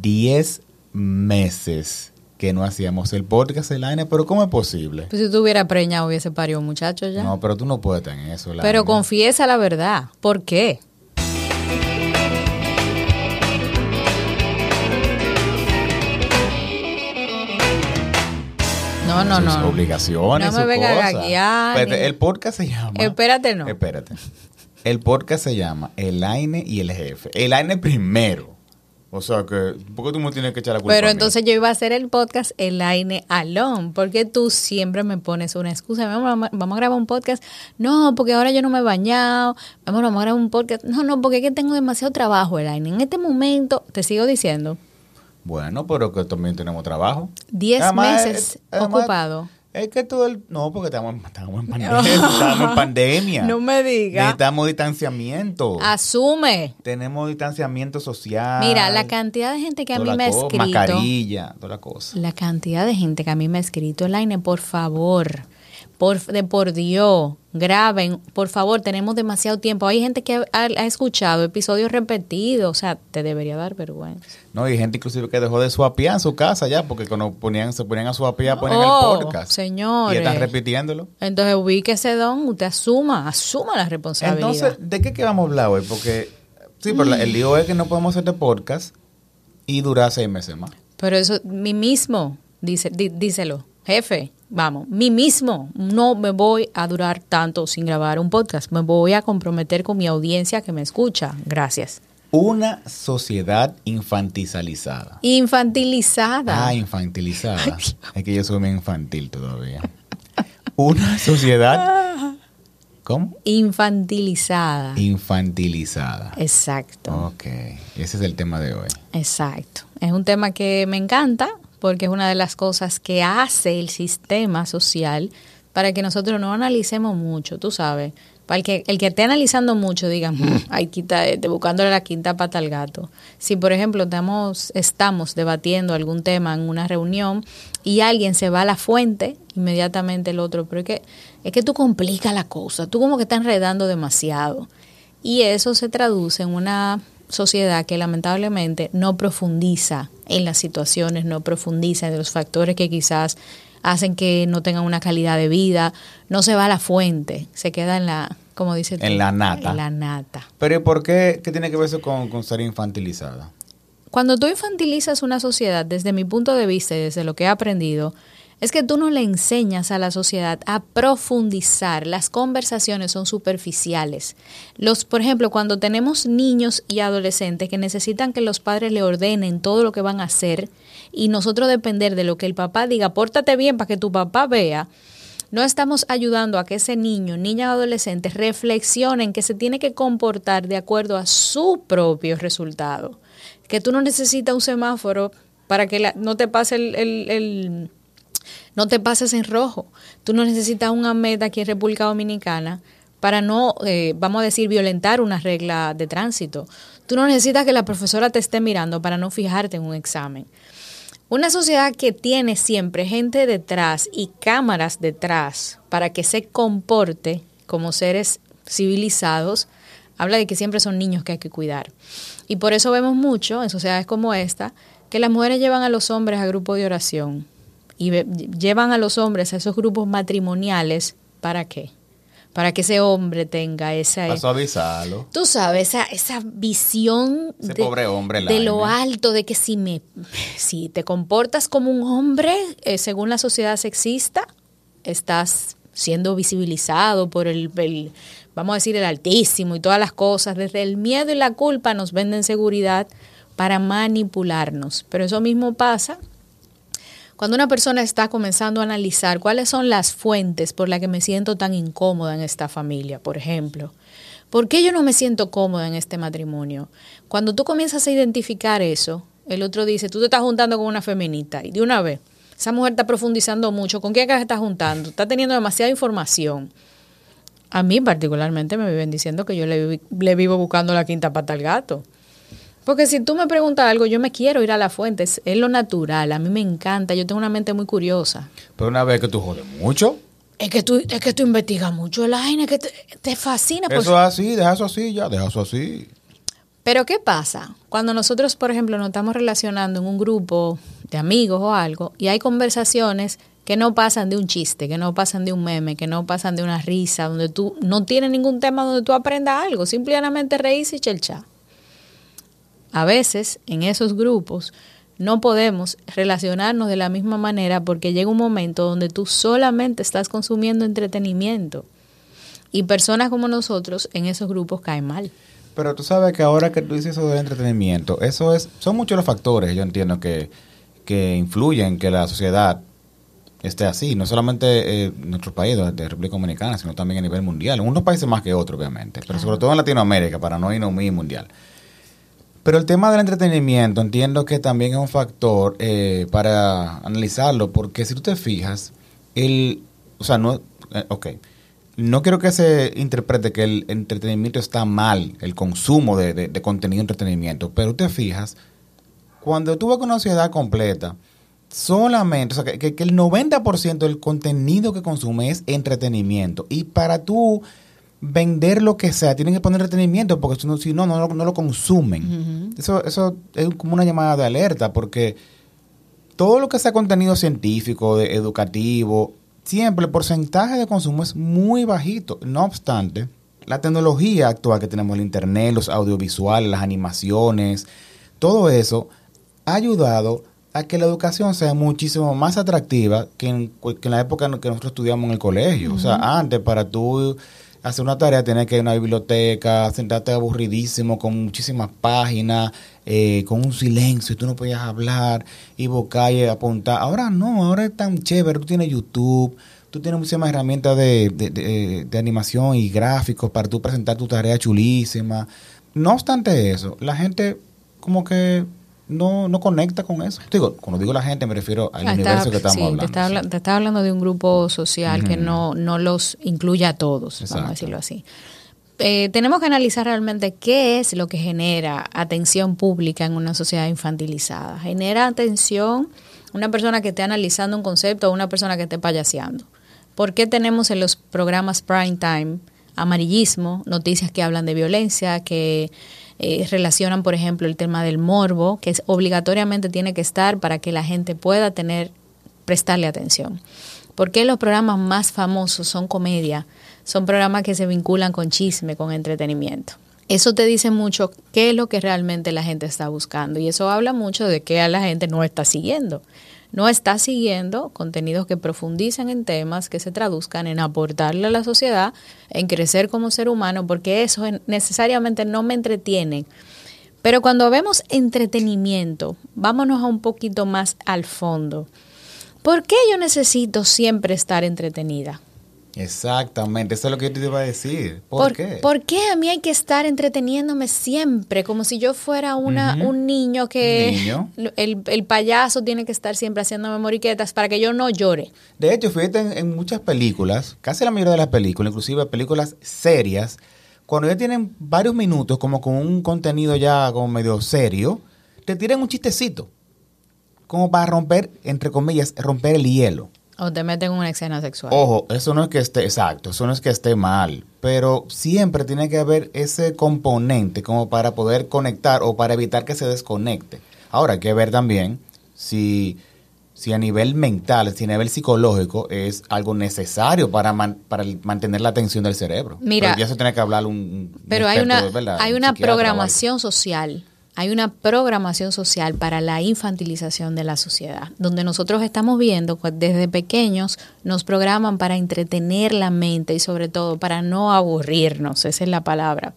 10 meses que no hacíamos el podcast, Elaine, pero ¿cómo es posible? Pues si tú hubieras preñado hubiese parido un muchacho ya. No, pero tú no puedes estar en eso, Elaine. Pero confiesa la verdad. ¿Por qué? No, no, Sus no. obligaciones, No me venga a gaguear, el podcast se llama... Espérate, no. Espérate. El podcast se llama Elaine y el jefe. Elaine primero. O sea que, ¿por qué tú me tienes que echar la culpa? Pero entonces yo iba a hacer el podcast Elaine Alone, porque tú siempre me pones una excusa. Vamos, a- vamos a grabar un podcast. No, porque ahora yo no me he bañado. Vamos, vamos a grabar un podcast. No, no, porque es que tengo demasiado trabajo, Elaine. En este momento, te sigo diciendo, Bueno, pero que también tenemos trabajo. 10 Además, meses además, ocupado. Es que todo el... No, porque estamos, en- estamos en pandemia. estamos en pandemia. No me digas. Necesitamos distanciamiento. Asume. Tenemos distanciamiento social. Mira, la cantidad de gente que a mí me ha escrito. Mascarilla, toda la cosa. La cantidad de gente que a mí me ha escrito, Elaine, por favor, por, de por Dios, graben, por favor, tenemos demasiado tiempo. Hay gente que ha, ha escuchado episodios repetidos, o sea, te debería dar vergüenza. No, y gente inclusive que dejó de suapiar en su casa ya, porque cuando ponían, se ponían a suapiar, ponían Oh, el podcast. señores. Y están repitiéndolo. Entonces, ubique ese don, usted asuma, asuma la responsabilidad. Entonces, ¿de qué que vamos a hablar hoy? Porque, sí, pero el lío es que no podemos hacer de podcast y durar seis meses más. Pero eso, mi mismo, dice, di- díselo, jefe, vamos, mi mismo, no me voy a durar tanto sin grabar un podcast, me voy a comprometer con mi audiencia que me escucha. Gracias. Una sociedad infantilizada. Infantilizada. Ah, infantilizada. es que yo soy muy infantil todavía. Una sociedad... ¿Cómo? Infantilizada. Infantilizada. Exacto, Ok, ese es el tema de hoy. exacto. Es un tema que me encanta porque es una de las cosas que hace el sistema social para que nosotros no analicemos mucho, tú sabes. Para el que, el que esté analizando mucho diga, "Mm, ay, quita este, buscándole la quinta pata al gato. Si, por ejemplo, estamos, estamos debatiendo algún tema en una reunión y alguien se va a la fuente, inmediatamente el otro, pero es que, es que tú complicas la cosa, tú como que estás enredando demasiado. Y eso se traduce en una sociedad que lamentablemente no profundiza en las situaciones, no profundiza en los factores que quizás hacen que no tengan una calidad de vida, no se va a la fuente, se queda en la, como dice tú, En la nata. En la nata. Pero ¿y por qué? ¿Qué tiene que ver eso con, con ser infantilizada? Cuando tú infantilizas una sociedad, desde mi punto de vista y desde lo que he aprendido, es que tú no le enseñas a la sociedad a profundizar. Las conversaciones son superficiales. Los, por ejemplo, cuando tenemos niños y adolescentes que necesitan que los padres le ordenen todo lo que van a hacer y nosotros depender de lo que el papá diga, pórtate bien para que tu papá vea, no estamos ayudando a que ese niño, niña o adolescente reflexionen que se tiene que comportar de acuerdo a su propio resultado. Que tú no necesitas un semáforo para que la- no te pase el, el- el- no te pases en rojo. Tú no necesitas una meta aquí en República Dominicana para no, eh, vamos a decir, violentar una regla de tránsito. Tú no necesitas que la profesora te esté mirando para no fijarte en un examen. Una sociedad que tiene siempre gente detrás y cámaras detrás para que se comporte como seres civilizados, habla de que siempre son niños que hay que cuidar. Y por eso vemos mucho en sociedades como esta que las mujeres llevan a los hombres a grupos de oración y llevan a los hombres a esos grupos matrimoniales ¿para qué? Para que ese hombre tenga esa Para suavizarlo. Tú sabes, esa, esa visión Ese de, pobre hombre, de lo alto, de que si me si te comportas como un hombre, eh, según la sociedad sexista, estás siendo visibilizado por el, el, vamos a decir, el altísimo y todas las cosas. Desde el miedo y la culpa nos venden seguridad para manipularnos. Pero eso mismo pasa cuando una persona está comenzando a analizar cuáles son las fuentes por las que me siento tan incómoda en esta familia, por ejemplo, ¿por qué yo no me siento cómoda en este matrimonio? Cuando tú comienzas a identificar eso, el otro dice, tú te estás juntando con una feminista y de una vez, esa mujer está profundizando mucho, ¿con quién es que se está juntando? Está teniendo demasiada información. A mí particularmente me viven diciendo que yo le, le vivo buscando la quinta pata al gato. Porque si tú me preguntas algo, yo me quiero ir a la fuente, es, es lo natural, a mí me encanta, yo tengo una mente muy curiosa. Pero una vez que tú jodes mucho, Es que tú, es que tú investigas mucho, Elaine, es que te, te fascina. eso es así, deja eso así, ya, deja eso así. Pero ¿qué pasa? Cuando nosotros, por ejemplo, nos estamos relacionando en un grupo de amigos o algo y hay conversaciones que no pasan de un chiste, que no pasan de un meme, que no pasan de una risa, donde tú no tienes ningún tema donde tú aprendas algo, simplemente reís y chelcha. A veces en esos grupos no podemos relacionarnos de la misma manera porque llega un momento donde tú solamente estás consumiendo entretenimiento y personas como nosotros en esos grupos caen mal. Pero tú sabes que ahora que tú dices eso del entretenimiento, eso es, son muchos los factores, yo entiendo que, que influyen que la sociedad esté así, no solamente en nuestro país, de República Dominicana, sino también a nivel mundial. En unos países más que otros, obviamente, pero sobre todo en Latinoamérica, para no irnos muy mundial. Pero el tema del entretenimiento entiendo que también es un factor eh, para analizarlo, porque si tú te fijas, el, o sea, no, eh, ok, no quiero que se interprete que el entretenimiento está mal, el consumo de, de, contenido de entretenimiento, pero te fijas, cuando tú vas con una sociedad completa, solamente, o sea, que, que el 90% del contenido que consume es entretenimiento. Y para tú vender lo que sea, tienen que poner entretenimiento, porque si no, no, no, lo consumen. eso, eso es como una llamada de alerta, porque todo lo que sea contenido científico, de, educativo, siempre el porcentaje de consumo es muy bajito. No obstante, la tecnología actual que tenemos, el Internet, los audiovisuales, las animaciones, todo eso ha ayudado a que la educación sea muchísimo más atractiva que en, la época en que nosotros estudiamos en el colegio. O sea, antes para tú hacer una tarea tenías que ir a una biblioteca, sentarte aburridísimo con muchísimas páginas, eh, con un silencio, y tú no podías hablar, y y apuntar. Ahora no, ahora es tan chévere, tú tienes YouTube, tú tienes muchísimas herramientas de, de, de animación y gráficos para tú presentar tu tarea chulísima. No obstante eso, la gente como que no, no conecta con eso. Digo, cuando digo la gente me refiero al universo que estamos hablando. Te está, hablando de un grupo social que no, no los incluye a todos, vamos a decirlo así. Eh, tenemos que analizar realmente qué es lo que genera atención pública en una sociedad infantilizada. Genera atención una persona que esté analizando un concepto o una persona que esté payaseando. ¿Por qué tenemos en los programas prime time amarillismo, noticias que hablan de violencia, que eh, relacionan, por ejemplo, el tema del morbo, que es, obligatoriamente tiene que estar para que la gente pueda tener, prestarle atención. ¿Por qué los programas más famosos son comedia? Son programas que se vinculan con chisme, con entretenimiento. Eso te dice mucho qué es lo que realmente la gente está buscando y eso habla mucho de qué a la gente no está siguiendo no está siguiendo contenidos que profundizan en temas, que se traduzcan en aportarle a la sociedad, en crecer como ser humano, porque eso necesariamente no me entretiene. Pero cuando vemos entretenimiento, vámonos a un poquito más al fondo. ¿Por qué yo necesito siempre estar entretenida? Exactamente, eso es lo que yo te iba a decir. ¿Por, qué? ¿Por qué a mí hay que estar entreteniéndome siempre? Como si yo fuera una, un niño que El, payaso tiene que estar siempre haciéndome moriquetas para que yo no llore. De hecho, fíjate en, muchas películas, casi la mayoría de las películas, inclusive películas serias, cuando ya tienen varios minutos como con un contenido ya como medio serio, te tiran un chistecito, como para romper, entre comillas, romper el hielo. O te meten en una escena sexual. Ojo, eso no es que esté, exacto, eso no es que esté mal, pero siempre tiene que haber ese componente como para poder conectar o para evitar que se desconecte. Ahora hay que ver también si, si a nivel mental, si a nivel psicológico es algo necesario para, para mantener la atención del cerebro. Mira, ya se tiene que hablar un... Pero hay una, hay una programación social hay una programación social para la infantilización de la sociedad, donde nosotros estamos viendo que desde pequeños nos programan para entretener la mente y sobre todo para no aburrirnos, esa es la palabra.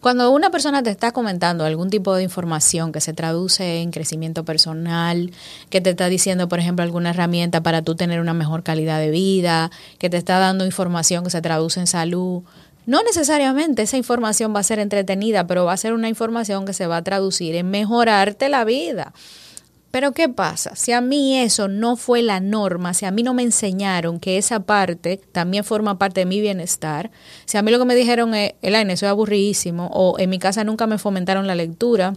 Cuando una persona te está comentando algún tipo de información que se traduce en crecimiento personal, que te está diciendo, por ejemplo, alguna herramienta para tú tener una mejor calidad de vida, que te está dando información que se traduce en salud, no necesariamente esa información va a ser entretenida, pero va a ser una información que se va a traducir en mejorarte la vida. Pero ¿qué pasa? Si a mí eso no fue la norma, si a mí no me enseñaron que esa parte también forma parte de mi bienestar, si a mí lo que me dijeron es, Elaine, es aburridísimo, o en mi casa nunca me fomentaron la lectura,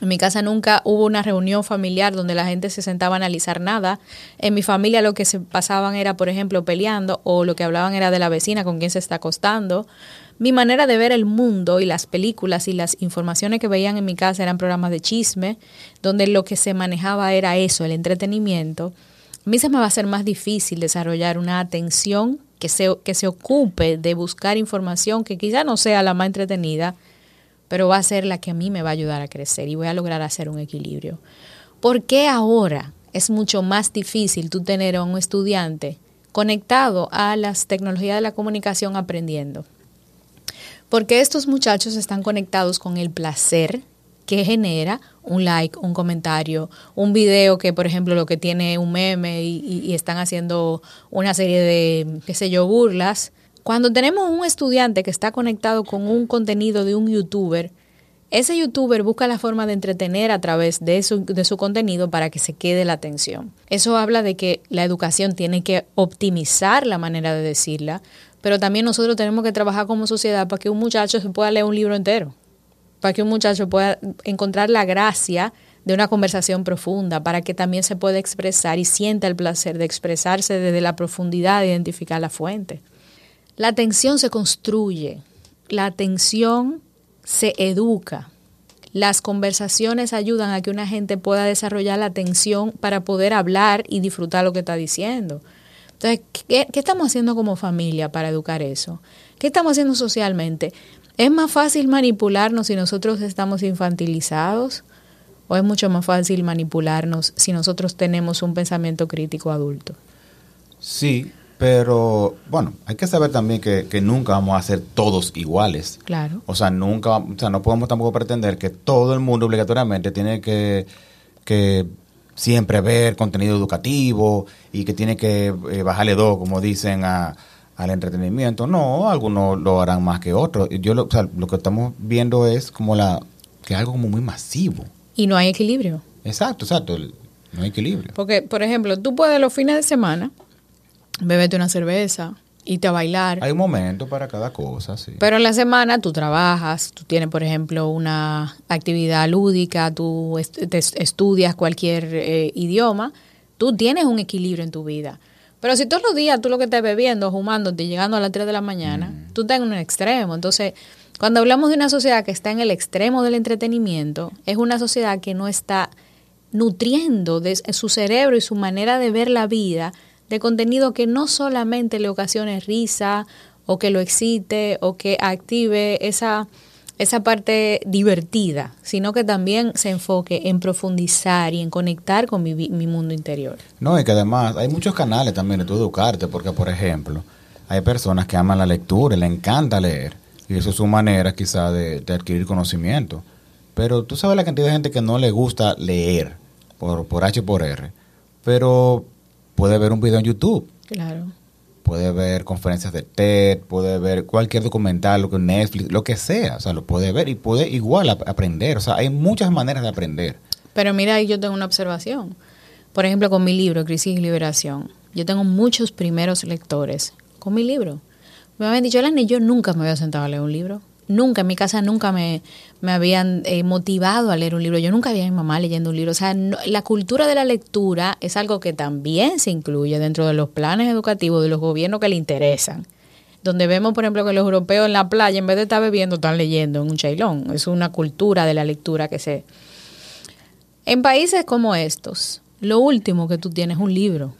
En mi casa nunca hubo una reunión familiar donde la gente se sentaba a analizar nada. En mi familia lo que se pasaban era, por ejemplo, peleando o lo que hablaban era de la vecina con quien se está acostando. Mi manera de ver el mundo y las películas y las informaciones que veían en mi casa eran programas de chisme, donde lo que se manejaba era eso, el entretenimiento. A mí se me va a ser más difícil desarrollar una atención que se, que se ocupe de buscar información que quizá no sea la más entretenida, pero va a ser la que a mí me va a ayudar a crecer y voy a lograr hacer un equilibrio. ¿Por qué ahora es mucho más difícil tú tener a un estudiante conectado a las tecnologías de la comunicación aprendiendo? Porque estos muchachos están conectados con el placer que genera un like, un comentario, un video que, por ejemplo, lo que tiene un meme y, y, están haciendo una serie de, qué sé yo, burlas. Cuando tenemos un estudiante que está conectado con un contenido de un youtuber, ese youtuber busca la forma de entretener a través de su, contenido para que se quede la atención. Eso habla de que la educación tiene que optimizar la manera de decirla, pero también nosotros tenemos que trabajar como sociedad para que un muchacho se pueda leer un libro entero, para que un muchacho pueda encontrar la gracia de una conversación profunda, para que también se pueda expresar y sienta el placer de expresarse desde la profundidad de identificar la fuente. La atención se construye, la atención se educa. Las conversaciones ayudan a que una gente pueda desarrollar la atención para poder hablar y disfrutar lo que está diciendo. Entonces, ¿qué, ¿qué, estamos haciendo como familia para educar eso? ¿Qué estamos haciendo socialmente? ¿Es más fácil manipularnos si nosotros estamos infantilizados? ¿O es mucho más fácil manipularnos si nosotros tenemos un pensamiento crítico adulto? Sí, pero bueno, hay que saber también que, que, nunca vamos a ser todos iguales. Claro. O sea, nunca, o sea, no podemos tampoco pretender que todo el mundo obligatoriamente tiene que, que siempre ver contenido educativo y que tiene que eh, bajarle dos, como dicen, a, al entretenimiento. No, algunos lo harán más que otros. Yo lo, o sea, lo que estamos viendo es como la que es algo como muy masivo. Y no hay equilibrio. Exacto, exacto. No hay equilibrio. Porque, por ejemplo, tú puedes los fines de semana bebete una cerveza, irte a bailar. Hay un momento para cada cosa, sí. Pero en la semana tú trabajas, tú tienes, por ejemplo, una actividad lúdica, tú est estudias cualquier eh, idioma, tú tienes un equilibrio en tu vida. Pero si todos los días tú lo que estás bebiendo, fumándote, llegando a las 3 de la mañana, mm. tú estás en un extremo. Entonces, cuando hablamos de una sociedad que está en el extremo del entretenimiento, es una sociedad que no está nutriendo de su cerebro y su manera de ver la vida de contenido que no solamente le ocasione risa o que lo excite o que active esa, esa parte divertida, sino que también se enfoque en profundizar y en conectar con mi, mi mundo interior. No, y que además hay muchos canales también de tu educarte, porque por ejemplo, hay personas que aman la lectura y le encanta leer, y eso es su manera quizá de, de adquirir conocimiento. Pero tú sabes la cantidad de gente que no le gusta leer por, por H por R, pero puede ver un video en YouTube. Claro. Puede ver conferencias de TED, puede ver cualquier documental, lo que Netflix, lo que sea, o sea, lo puede ver y puede igual aprender, o sea, hay muchas maneras de aprender. Pero mira, ahí yo tengo una observación. Por ejemplo, con mi libro, Crisis y Liberación, yo tengo muchos primeros lectores con mi libro. Me habían dicho, Elena, yo nunca me había sentado a leer un libro nunca, en mi casa nunca me, me habían eh, motivado a leer un libro. Yo nunca vi a mi mamá leyendo un libro. O sea, la cultura de la lectura es algo que también se incluye dentro de los planes educativos de los gobiernos que le interesan. Donde vemos, por ejemplo, que los europeos en la playa, en vez de estar bebiendo, están leyendo en un chailón. Es una cultura de la lectura que se... En países como estos, lo último que tú tienes es un libro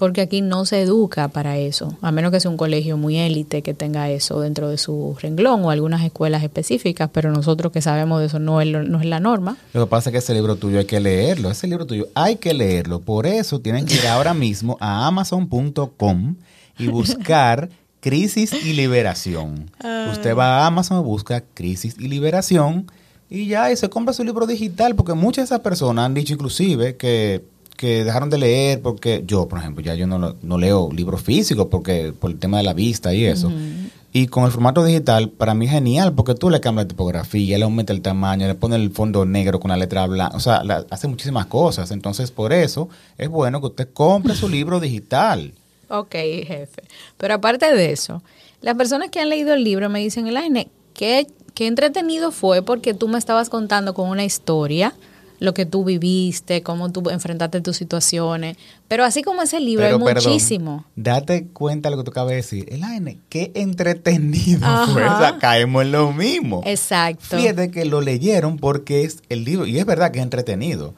porque aquí no se educa para eso, a menos que sea un colegio muy élite que tenga eso dentro de su renglón o algunas escuelas específicas, pero nosotros que sabemos de eso no es, no es la norma. Lo que pasa es que ese libro tuyo hay que leerlo, ese libro tuyo hay que leerlo, por eso tienen que ir ahora mismo a amazon.com y buscar Crisis y Liberación. Usted va a Amazon, busca Crisis y Liberación y ya y se compra su libro digital, porque muchas de esas personas han dicho inclusive que que dejaron de leer porque yo, por ejemplo, ya yo no, no leo libros físicos porque por el tema de la vista y eso. Uh -huh. Y con el formato digital, para mí es genial porque tú le cambias la tipografía, le aumenta el tamaño, le pones el fondo negro con la letra blanca, o sea, la, hace muchísimas cosas. Entonces, por eso es bueno que usted compre su libro digital. Ok, jefe. Pero aparte de eso, las personas que han leído el libro me dicen, Elaine, qué, qué entretenido fue porque tú me estabas contando con una historia lo que tú viviste, cómo tú enfrentaste tus situaciones. Pero así como ese libro hay muchísimo. Date cuenta de lo que tú acabas de decir. El AN, qué entretenido fue. O sea, caemos en lo mismo. Exacto. Fíjate que lo leyeron porque es el libro, y es verdad que es entretenido.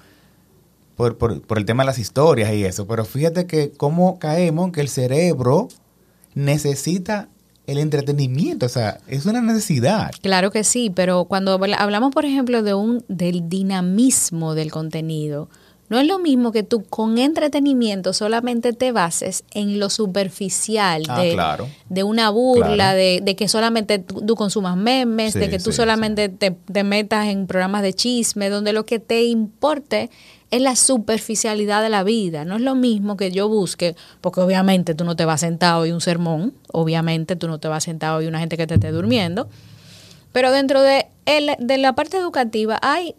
Por, por, por el tema de las historias y eso, pero fíjate que cómo caemos en que el cerebro necesita el entretenimiento, o sea, es una necesidad. Claro que sí, pero cuando hablamos, por ejemplo, de un del dinamismo del contenido, no es lo mismo que tú con entretenimiento solamente te bases en lo superficial ah, de, claro. de, una burla, de, de, que solamente tú, consumas memes, de que tú solamente te, te metas en programas de chisme, donde lo que te importe es la superficialidad de la vida. No es lo mismo que yo busque, porque obviamente tú no te vas sentado y un sermón, obviamente tú no te vas sentado y una gente que te esté durmiendo, pero dentro de, el, de la parte educativa hay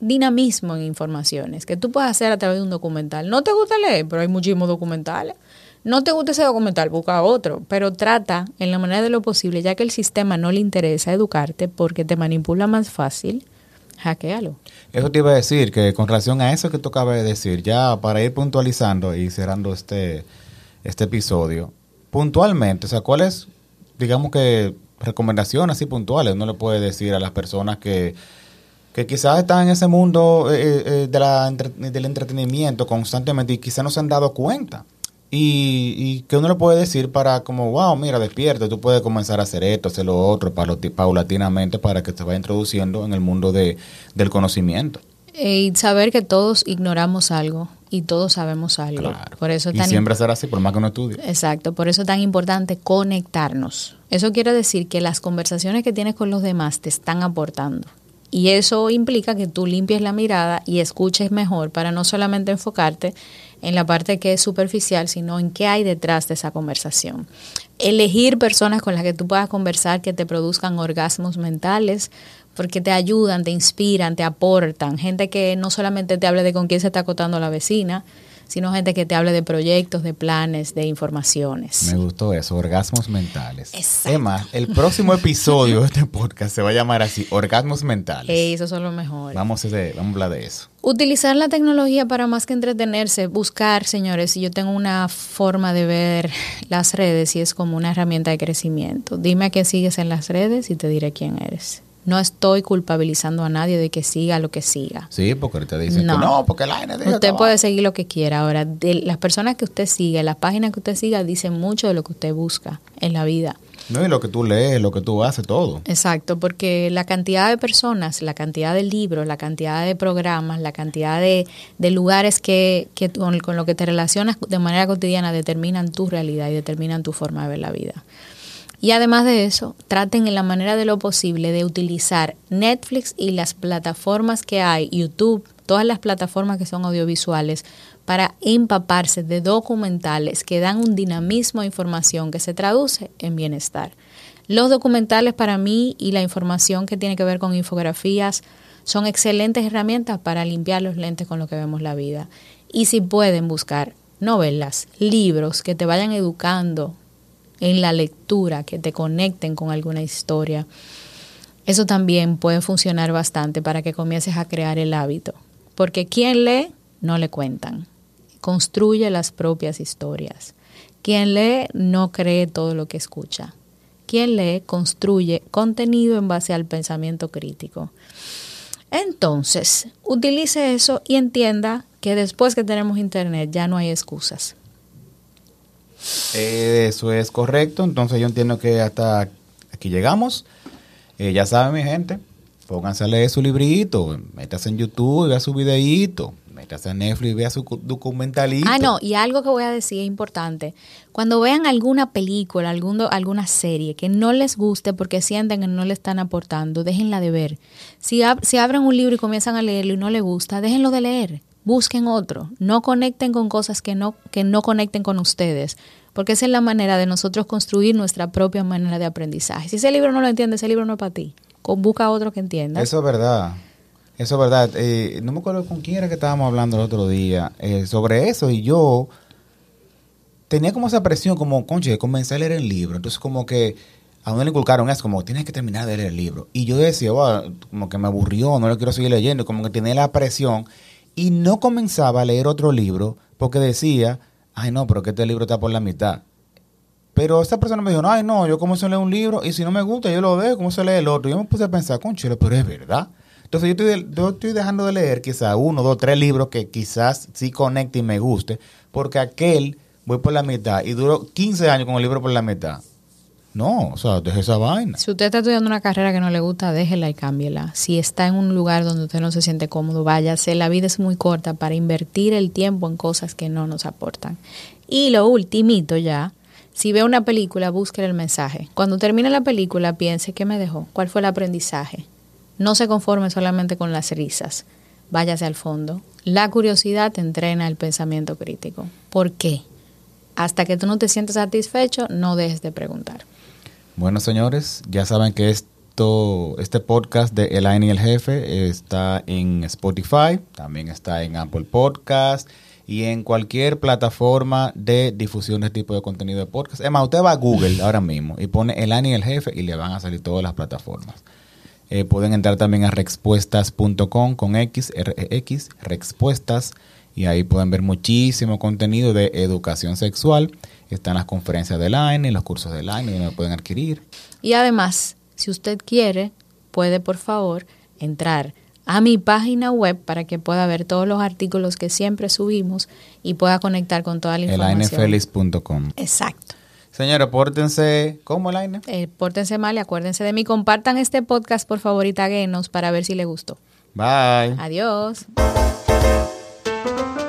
dinamismo en informaciones que tú puedes hacer a través de un documental. No te gusta leer, pero hay muchísimos documentales. No te gusta ese documental, busca otro, pero trata en la manera de lo posible, ya que el sistema no le interesa educarte porque te manipula más fácil, hackealo. Eso te iba a decir, que con relación a eso que tú acabas de decir, ya para ir puntualizando y cerrando este, este episodio, puntualmente, o sea, ¿cuáles, digamos que, recomendaciones así puntuales uno le puede decir a las personas que, que quizás están en ese mundo eh, eh, de la, del entretenimiento constantemente y quizás no se han dado cuenta? Y, y, que uno le puede decir para como, wow, mira, despierta, tú puedes comenzar a hacer esto, hacer lo otro, paulatinamente para que te vaya introduciendo en el mundo de, del conocimiento. Y saber que todos ignoramos algo y todos sabemos algo. Por eso y siempre será así, por más que uno estudie. Exacto, por eso es tan importante conectarnos. Eso quiere decir que las conversaciones que tienes con los demás te están aportando. Y eso implica que tú limpies la mirada y escuches mejor para no solamente enfocarte en la parte que es superficial, sino en qué hay detrás de esa conversación. Elegir personas con las que tú puedas conversar que te produzcan orgasmos mentales, porque te ayudan, te inspiran, te aportan. Gente que no solamente te hable de con quién se está acotando la vecina, sino gente que te hable de proyectos, de planes, de informaciones. Me gustó eso, orgasmos mentales. Exacto. Emma, el próximo episodio de este podcast se va a llamar así, orgasmos mentales. eso son los mejores. Vamos a, vamos a hablar de eso. Utilizar la tecnología para más que entretenerse, buscar, señores, yo tengo una forma de ver las redes y es como una herramienta de crecimiento. Dime a qué sigues en las redes y te diré quién eres. No estoy culpabilizando a nadie de que siga lo que siga. Sí, porque te dicen no, que no porque la Usted puede seguir lo que quiera. Ahora, de las personas que usted sigue, las páginas que usted siga, dicen mucho de lo que usted busca en la vida. No, y lo que tú lees, lo que tú haces, todo. Exacto, porque la cantidad de personas, la cantidad de libros, la cantidad de programas, la cantidad de, de lugares que, que con, con lo que te relacionas de manera cotidiana determinan tu realidad y determinan tu forma de ver la vida. Y además de eso, traten en la manera de lo posible de utilizar Netflix y las plataformas que hay, YouTube, todas las plataformas que son audiovisuales, para empaparse de documentales que dan un dinamismo a información que se traduce en bienestar. Los documentales para mí y la información que tiene que ver con infografías son excelentes herramientas para limpiar los lentes con lo que vemos la vida. Y si pueden buscar novelas, libros que te vayan educando en la lectura, que te conecten con alguna historia. Eso también puede funcionar bastante para que comiences a crear el hábito. Porque quien lee, no le cuentan. Construye las propias historias. Quien lee, no cree todo lo que escucha. Quien lee, construye contenido en base al pensamiento crítico. Entonces, utilice eso y entienda que después que tenemos internet ya no hay excusas. Eso es correcto. Entonces yo entiendo que hasta aquí llegamos. Eh, ya saben, mi gente, pónganse a leer su librito, métase en YouTube, vea su videíto, métase en Netflix, vea su documentalito. Ah, no, y algo que voy a decir es importante. Cuando vean alguna película, alguno, alguna serie que no les guste porque sienten que no le están aportando, déjenla de ver. Si, si abren un libro y comienzan a leerlo y no les gusta, déjenlo de leer busquen otro, no conecten con cosas que no, que no conecten con ustedes, porque esa es la manera de nosotros construir nuestra propia manera de aprendizaje. Si ese libro no lo entiende, ese libro no es para ti. Busca otro que entienda. Eso es verdad. Eso es verdad. Eh, no me acuerdo con quién era que estábamos hablando el otro día eh, sobre eso y yo tenía como esa presión como, conche, comenzar a leer el libro. Entonces como que a uno le inculcaron es como, tienes que terminar de leer el libro. Y yo decía, "Wow, como que me aburrió, no lo quiero seguir leyendo, como que tenía la presión. Y no comenzaba a leer otro libro porque decía, ay no, pero que este libro está por la mitad. Pero esa persona me dijo, no, ay no, yo comienzo a leer un libro y si no me gusta, yo lo dejo, comienzo a leer el otro. Yo me puse a pensar, conchero, pero es verdad. Entonces yo estoy, yo estoy dejando de leer quizá uno, dos, tres libros que quizás sí conecte y me guste, porque aquel voy por la mitad y duro 15 años con el libro por la mitad. No, o sea, deje esa vaina. Si usted está estudiando una carrera que no le gusta, déjela y cámbiela. Si está en un lugar donde usted no se siente cómodo, váyase. La vida es muy corta para invertir el tiempo en cosas que no nos aportan. Y lo ultimito ya, si ve una película, busque el mensaje. Cuando termine la película, piense qué me dejó, cuál fue el aprendizaje. No se conforme solamente con las risas. Váyase al fondo. La curiosidad entrena el pensamiento crítico. ¿Por qué? Hasta que tú no te sientes satisfecho, no dejes de preguntar. Bueno, señores, ya saben que esto, este podcast de El y el Jefe está en Spotify, también está en Apple Podcast y en cualquier plataforma de difusión de este tipo de contenido de podcast. Es más, usted va a Google ahora mismo y pone El y el Jefe y le van a salir todas las plataformas. Eh, pueden entrar también a respuestas.com con X, RX, respuestas, y ahí pueden ver muchísimo contenido de educación sexual. Están las conferencias de Line, los cursos de Line, donde pueden adquirir. Y además, si usted quiere, puede por favor entrar a mi página web para que pueda ver todos los artículos que siempre subimos y pueda conectar con toda la información. Elainefeliz.com. Exacto. Señora, pórtense como Elaine. Eh, pórtense mal y acuérdense de mí. Compartan este podcast, por favor, y taguenos para ver si les gustó. Bye. Adiós. thank you.